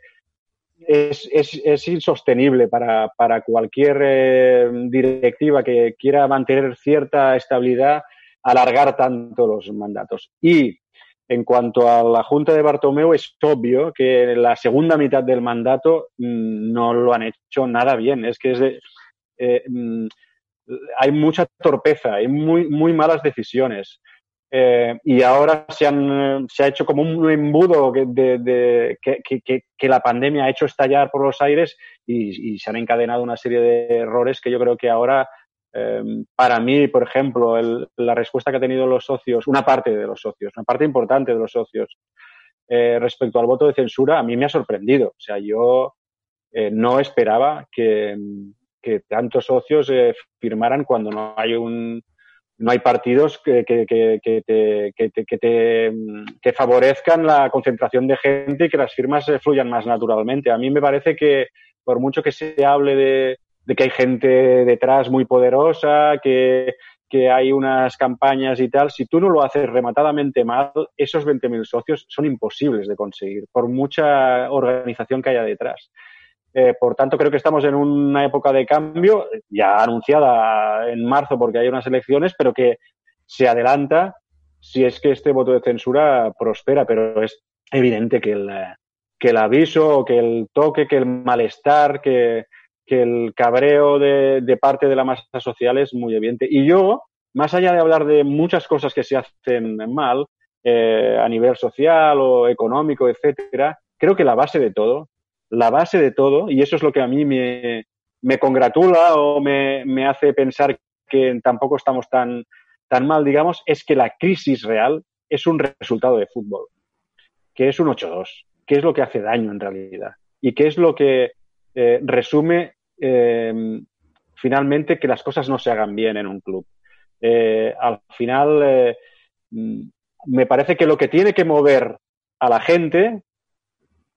es, es, insostenible para, para cualquier eh, directiva que quiera mantener cierta estabilidad alargar tanto los mandatos. Y en cuanto a la Junta de Bartomeu, es obvio que en la segunda mitad del mandato mm, no lo han hecho nada bien. Es que es de, eh, mm, hay mucha torpeza, hay muy, muy malas decisiones. Eh, y ahora se, han, se ha hecho como un embudo de, que, la pandemia ha hecho estallar por los aires y, se han encadenado una serie de errores que yo creo que ahora, eh, para mí, por ejemplo, la respuesta que han tenido los socios, una parte de los socios, una parte importante de los socios, eh, respecto al voto de censura, a mí me ha sorprendido. O sea, yo no esperaba que, que tantos socios firmaran cuando no hay un no hay partidos que, que, que, te, que, te, que favorezcan la concentración de gente y que las firmas fluyan más naturalmente. A mí me parece que, por mucho que se hable de, de que hay gente detrás muy poderosa, que, que hay unas campañas y tal, si tú no lo haces rematadamente mal, esos 20.000 socios son imposibles de conseguir, por mucha organización que haya detrás. Eh, por tanto, creo que estamos en una época de cambio, ya anunciada en marzo porque hay unas elecciones, pero que se adelanta si es que este voto de censura prospera, pero es evidente que el, que el aviso, que el toque, que el malestar, que, el cabreo de, parte de la masa social es muy evidente. Y yo, más allá de hablar de muchas cosas que se hacen mal eh, a nivel social o económico, etcétera, creo que la base de todo la base de todo, y eso es lo que a mí me, me congratula o me, me, hace pensar que tampoco estamos tan, tan mal, digamos, es que la crisis real es un resultado de fútbol, que es un 8-2, que es lo que hace daño en realidad, y que es lo que eh, resume eh, finalmente que las cosas no se hagan bien en un club. Eh, al final, me parece que lo que tiene que mover a la gente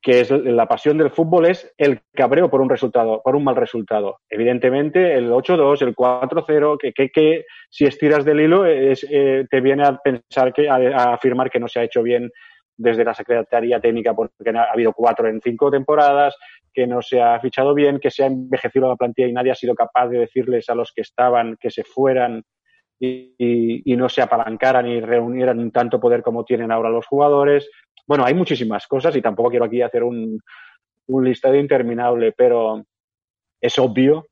que es la pasión del fútbol es el cabreo por un resultado, por un mal resultado. Evidentemente, el 8-2, el 4-0, que, que, que, si estiras del hilo, es, eh, te viene a pensar que, a, afirmar que no se ha hecho bien desde la Secretaría Técnica porque ha habido cuatro en cinco temporadas, que no se ha fichado bien, que se ha envejecido la plantilla y nadie ha sido capaz de decirles a los que estaban que se fueran y, y, y no se apalancaran y reunieran tanto poder como tienen ahora los jugadores. Bueno, hay muchísimas cosas y tampoco quiero aquí hacer un, un listado interminable, pero es obvio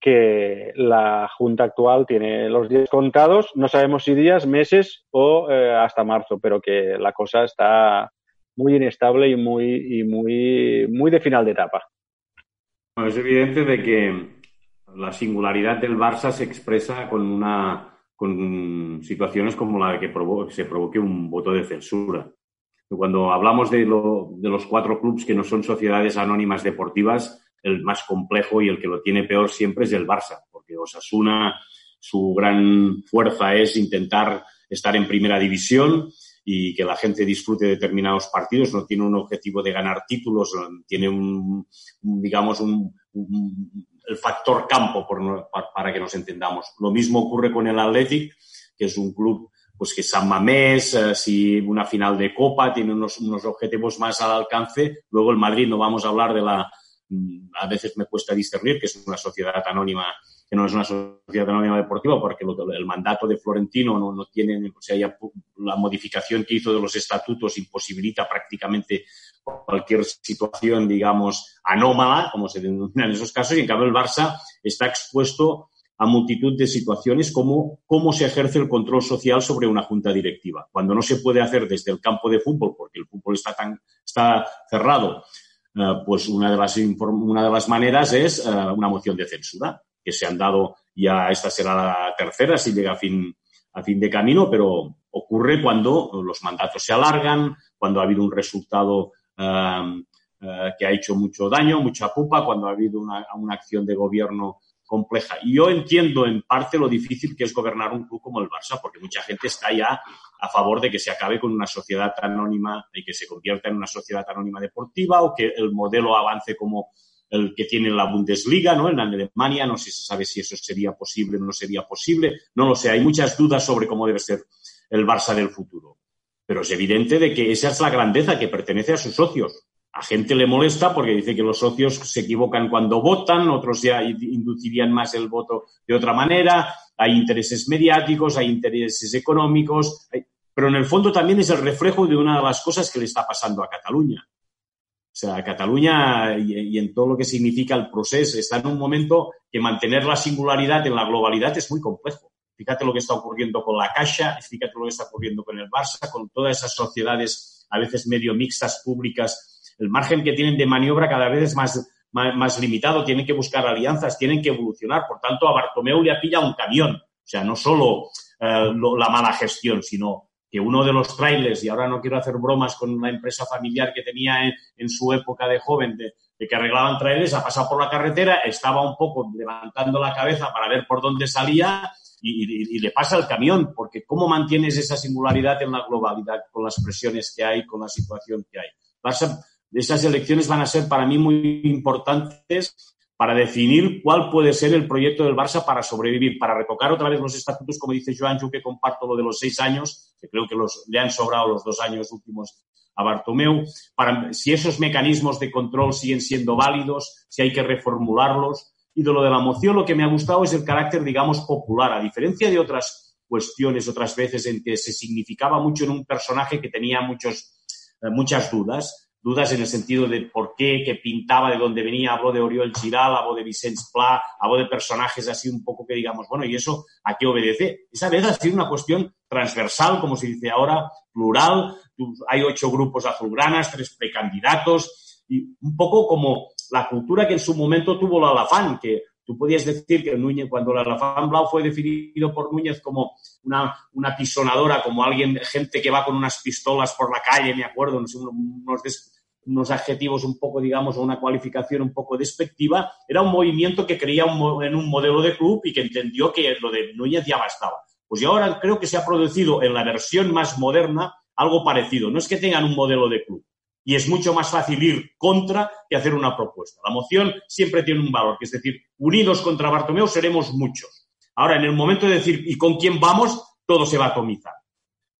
que la Junta actual tiene los días contados, no sabemos si días, meses o eh, hasta marzo, pero que la cosa está muy inestable y muy, muy, muy de final de etapa. Bueno, es evidente de que la singularidad del Barça se expresa con una con situaciones como la de que se provoque un voto de censura. Cuando hablamos de, los cuatro clubes que no son sociedades anónimas deportivas, el más complejo y el que lo tiene peor siempre es el Barça, porque Osasuna, su gran fuerza es intentar estar en primera división y que la gente disfrute determinados partidos, no tiene un objetivo de ganar títulos, tiene un, digamos, un, el factor campo para que nos entendamos. Lo mismo ocurre con el Athletic, que es un club pues que San Mamés, eh, si una final de Copa, tiene unos, unos objetivos más al alcance. Luego el Madrid, no vamos a hablar de la, mm, a veces me cuesta discernir que es una sociedad anónima, que no es una sociedad anónima deportiva, porque el mandato de Florentino no, no tiene, o sea, ya la modificación que hizo de los estatutos imposibilita prácticamente cualquier situación, digamos, anómala, como se denomina en esos casos, y en cambio el Barça está expuesto a multitud de situaciones como cómo se ejerce el control social sobre una junta directiva. Cuando no se puede hacer desde el campo de fútbol, porque el fútbol está, tan, está cerrado, eh, pues una de, las, una de las maneras es eh, una moción de censura, que se han dado ya, esta será la tercera si llega a fin, a fin de camino, pero ocurre cuando los mandatos se alargan, cuando ha habido un resultado eh, que ha hecho mucho daño, mucha pupa, cuando ha habido una, una acción de gobierno compleja. Y yo entiendo en parte lo difícil que es gobernar un club como el Barça, porque mucha gente está ya a favor de que se acabe con una sociedad anónima y que se convierta en una sociedad anónima deportiva o que el modelo avance como el que tiene la Bundesliga, ¿no? En Alemania, no se sabe si eso sería posible o no sería posible, no lo sé, hay muchas dudas sobre cómo debe ser el Barça del futuro. Pero es evidente de que esa es la grandeza que pertenece a sus socios a gente le molesta porque dice que los socios se equivocan cuando votan, otros ya inducirían más el voto de otra manera, hay intereses mediáticos, hay intereses económicos, pero en el fondo también es el reflejo de una de las cosas que le está pasando a Cataluña. O sea, Cataluña y, en todo lo que significa el proceso está en un momento que mantener la singularidad en la globalidad es muy complejo. Fíjate lo que está ocurriendo con la Caixa, fíjate lo que está ocurriendo con el Barça, con todas esas sociedades a veces medio mixtas públicas el margen que tienen de maniobra cada vez es más, más, limitado, tienen que buscar alianzas, tienen que evolucionar. Por tanto, a Bartomeu le ha pillado un camión. O sea, no solo eh, la mala gestión, sino que uno de los trailers, y ahora no quiero hacer bromas con una empresa familiar que tenía en, su época de joven, de, que arreglaban trailers, ha pasado por la carretera, estaba un poco levantando la cabeza para ver por dónde salía y, le pasa el camión, porque ¿cómo mantienes esa singularidad en la globalidad con las presiones que hay, con la situación que hay? Esas elecciones van a ser para mí muy importantes para definir cuál puede ser el proyecto del Barça para sobrevivir, para retocar otra vez los estatutos, como dice Joan, yo que comparto lo de los seis años, que creo que los, le han sobrado los dos años últimos a Bartomeu, para si esos mecanismos de control siguen siendo válidos, si hay que reformularlos. Y de lo de la moción, lo que me ha gustado es el carácter, digamos, popular, a diferencia de otras cuestiones, otras veces en que se significaba mucho en un personaje que tenía muchos, eh, muchas dudas dudas en el sentido de por qué, qué pintaba, de dónde venía, habló de Oriol Giral, habló de Vicente Pla, habló de personajes así un poco que digamos, bueno, ¿y eso a qué obedece? Esa vez ha sido una cuestión transversal, como se dice ahora, plural, hay ocho grupos azulgranas, tres precandidatos, y un poco como la cultura que en su momento tuvo la Alafán, que tú podías decir que Núñez, cuando la Alafán Blau fue definido por Núñez como una, una pisonadora, como alguien, gente que va con unas pistolas por la calle, me acuerdo, unos, unos unos adjetivos un poco, digamos, o una cualificación un poco despectiva, era un movimiento que creía en un modelo de club y que entendió que lo de Núñez ya bastaba. Pues yo ahora creo que se ha producido en la versión más moderna algo parecido. No es que tengan un modelo de club. Y es mucho más fácil ir contra que hacer una propuesta. La moción siempre tiene un valor, que es decir, unidos contra Bartomeu seremos muchos. Ahora, en el momento de decir, ¿y con quién vamos? Todo se va a atomizar.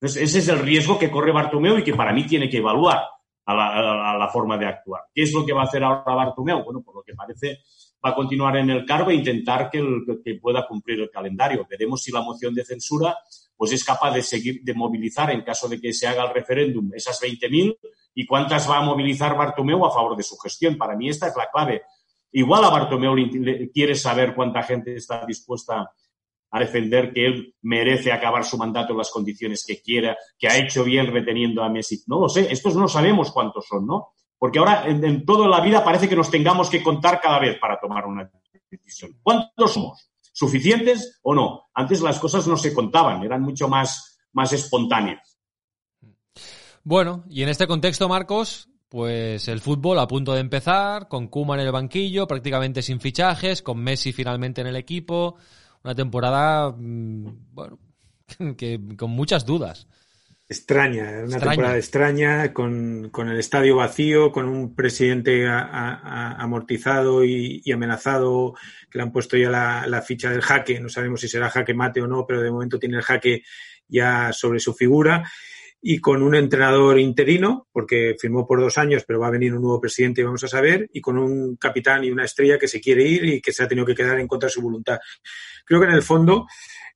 Entonces, ese es el riesgo que corre Bartomeu y que para mí tiene que evaluar a la, forma de actuar. ¿Qué es lo que va a hacer ahora Bartomeu? Bueno, por lo que parece va a continuar en el cargo e intentar que, pueda cumplir el calendario. Veremos si la moción de censura pues es capaz de seguir, de movilizar en caso de que se haga el referéndum esas 20.000 y cuántas va a movilizar Bartomeu a favor de su gestión. Para mí esta es la clave. Igual a Bartomeu quiere saber cuánta gente está dispuesta a defender que él merece acabar su mandato en las condiciones que quiera, que ha hecho bien reteniendo a Messi. No lo sé, estos no sabemos cuántos son, ¿no? Porque ahora en, toda la vida parece que nos tengamos que contar cada vez para tomar una decisión. ¿Cuántos somos? ¿Suficientes o no? Antes las cosas no se contaban, eran mucho más, más espontáneas. Bueno, y en este contexto, Marcos, pues el fútbol a punto de empezar, con Kuma en el banquillo, prácticamente sin fichajes, con Messi finalmente en el equipo una temporada, mm, bueno, que con muchas dudas. Extraña, una temporada extraña, con, el estadio vacío, con un presidente amortizado y, amenazado, que le han puesto ya la, la, ficha del jaque, no sabemos si será jaque mate o no, pero de momento tiene el jaque ya sobre su figura y con un entrenador interino, porque firmó por dos años, pero va a venir un nuevo presidente y vamos a saber, y con un capitán y una estrella que se quiere ir y que se ha tenido que quedar en contra de su voluntad. Creo que en el fondo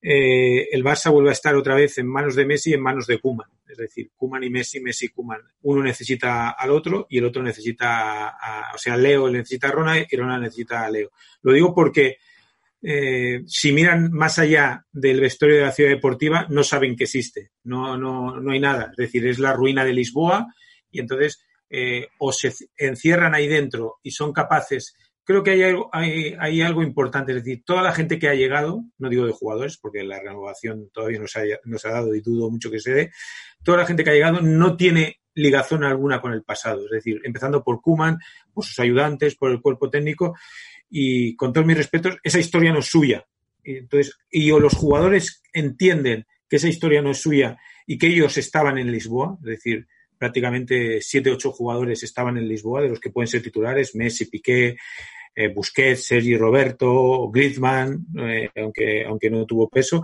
eh, el Barça vuelve a estar otra vez en manos de Messi en manos de Kuman. Es decir, Kuman y Messi, Messi y Kuman. Uno necesita al otro y el otro necesita, a, o sea, Leo necesita a Ronald y Ronald necesita a Leo. Lo digo porque eh, si miran más allá del vestuario de la ciudad deportiva, no saben que existe. No, no, no hay nada. Es decir, es la ruina de Lisboa y entonces eh, o se encierran ahí dentro y son capaces. Creo que hay algo, hay, hay algo importante, es decir, toda la gente que ha llegado, no digo de jugadores, porque la renovación todavía no ha, no se ha dado y dudo mucho que se dé, toda la gente que ha llegado no tiene ligazón alguna con el pasado, es decir, empezando por Kuman, por sus ayudantes, por el cuerpo técnico, y con todos mis respetos, esa historia no es suya. Entonces, y o los jugadores entienden que esa historia no es suya y que ellos estaban en Lisboa, es decir, prácticamente siete, ocho jugadores estaban en Lisboa, de los que pueden ser titulares, Messi, Piqué, eh, Busquets, Sergi Roberto, Griezmann, eh, aunque, aunque no tuvo peso,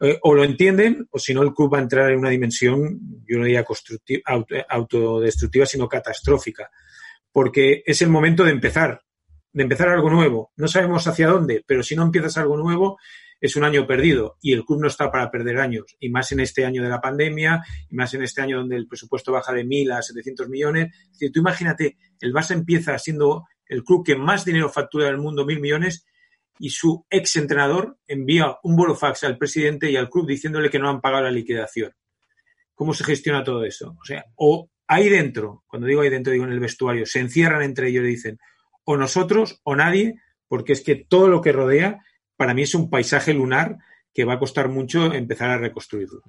eh, o lo entienden, o si no, el club va a entrar en una dimensión, yo no diría autodestructiva, sino catastrófica, porque es el momento de empezar, de empezar algo nuevo. No sabemos hacia dónde, pero si no empiezas algo nuevo, es un año perdido y el club no está para perder años. Y más en este año de la pandemia, y más en este año donde el presupuesto baja de mil a 700 millones. Es tú imagínate, el Barça empieza siendo el club que más dinero factura del mundo, mil millones, y su ex entrenador envía un fax al presidente y al club diciéndole que no han pagado la liquidación. ¿Cómo se gestiona todo eso? O sea, o ahí dentro, cuando digo ahí dentro, digo en el vestuario, se encierran entre ellos y dicen, o nosotros o nadie, porque es que todo lo que rodea, para mí es un paisaje lunar que va a costar mucho empezar a reconstruirlo.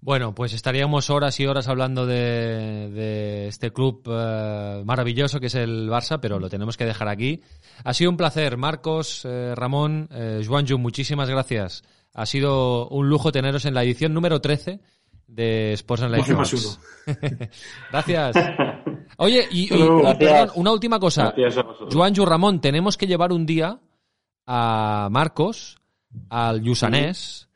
Bueno, pues estaríamos horas y horas hablando de, este club eh, maravilloso que es el Barça, pero lo tenemos que dejar aquí. Ha sido un placer, Marcos, eh, Ramón, eh, Juanju, muchísimas gracias. Ha sido un lujo teneros en la edición número 13 de Sports and Life. más gracias. Oye, y, perdón, una última cosa. Juanju, Ramón, tenemos que llevar un día a Marcos al Yusanés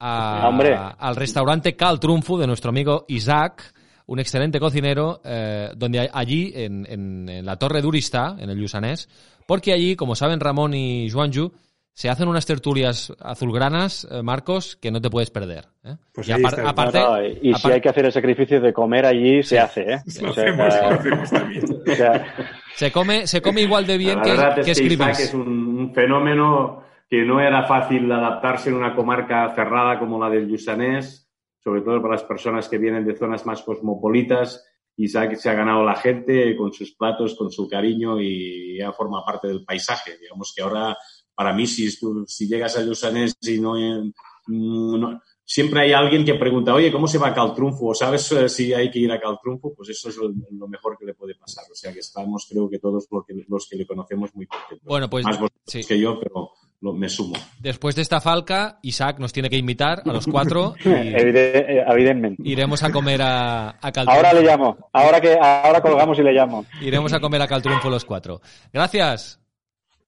al restaurante Cal Trunfo de nuestro amigo Isaac, un excelente cocinero, eh, donde allí, en, la Torre Durista, en el Yusanés, porque allí, como saben Ramón y Juanju, se hacen unas tertulias azulgranas, eh, Marcos, que no te puedes perder. ¿eh? Pues y aparte, y si hay que hacer el sacrificio de comer allí, se hace. ¿eh? se come, se come igual de bien que, que, es un fenómeno que no era fácil adaptarse en una comarca cerrada como la del Yusanés, sobre todo para las personas que vienen de zonas más cosmopolitas. Isaac se ha ganado la gente con sus platos, con su cariño y ya forma parte del paisaje. Digamos que ahora, para mí, si, si llegas a Yusanés y no, no, siempre hay alguien que pregunta, oye, ¿cómo se va a Caltrunfo? ¿O sabes eh, si hay que ir a Caltrunfo? Pues eso es lo, mejor que le puede pasar. O sea que estamos, creo que todos los que, los que le conocemos muy contentos. Bueno, pues Más vosotros que yo, pero me sumo. Después de esta falca, Isaac nos tiene que invitar a los cuatro. Eh, evidentemente. Iremos a comer a, a Ahora le llamo. Ahora que ahora colgamos y le llamo. Iremos a comer a Caltrunfo los cuatro. Gracias.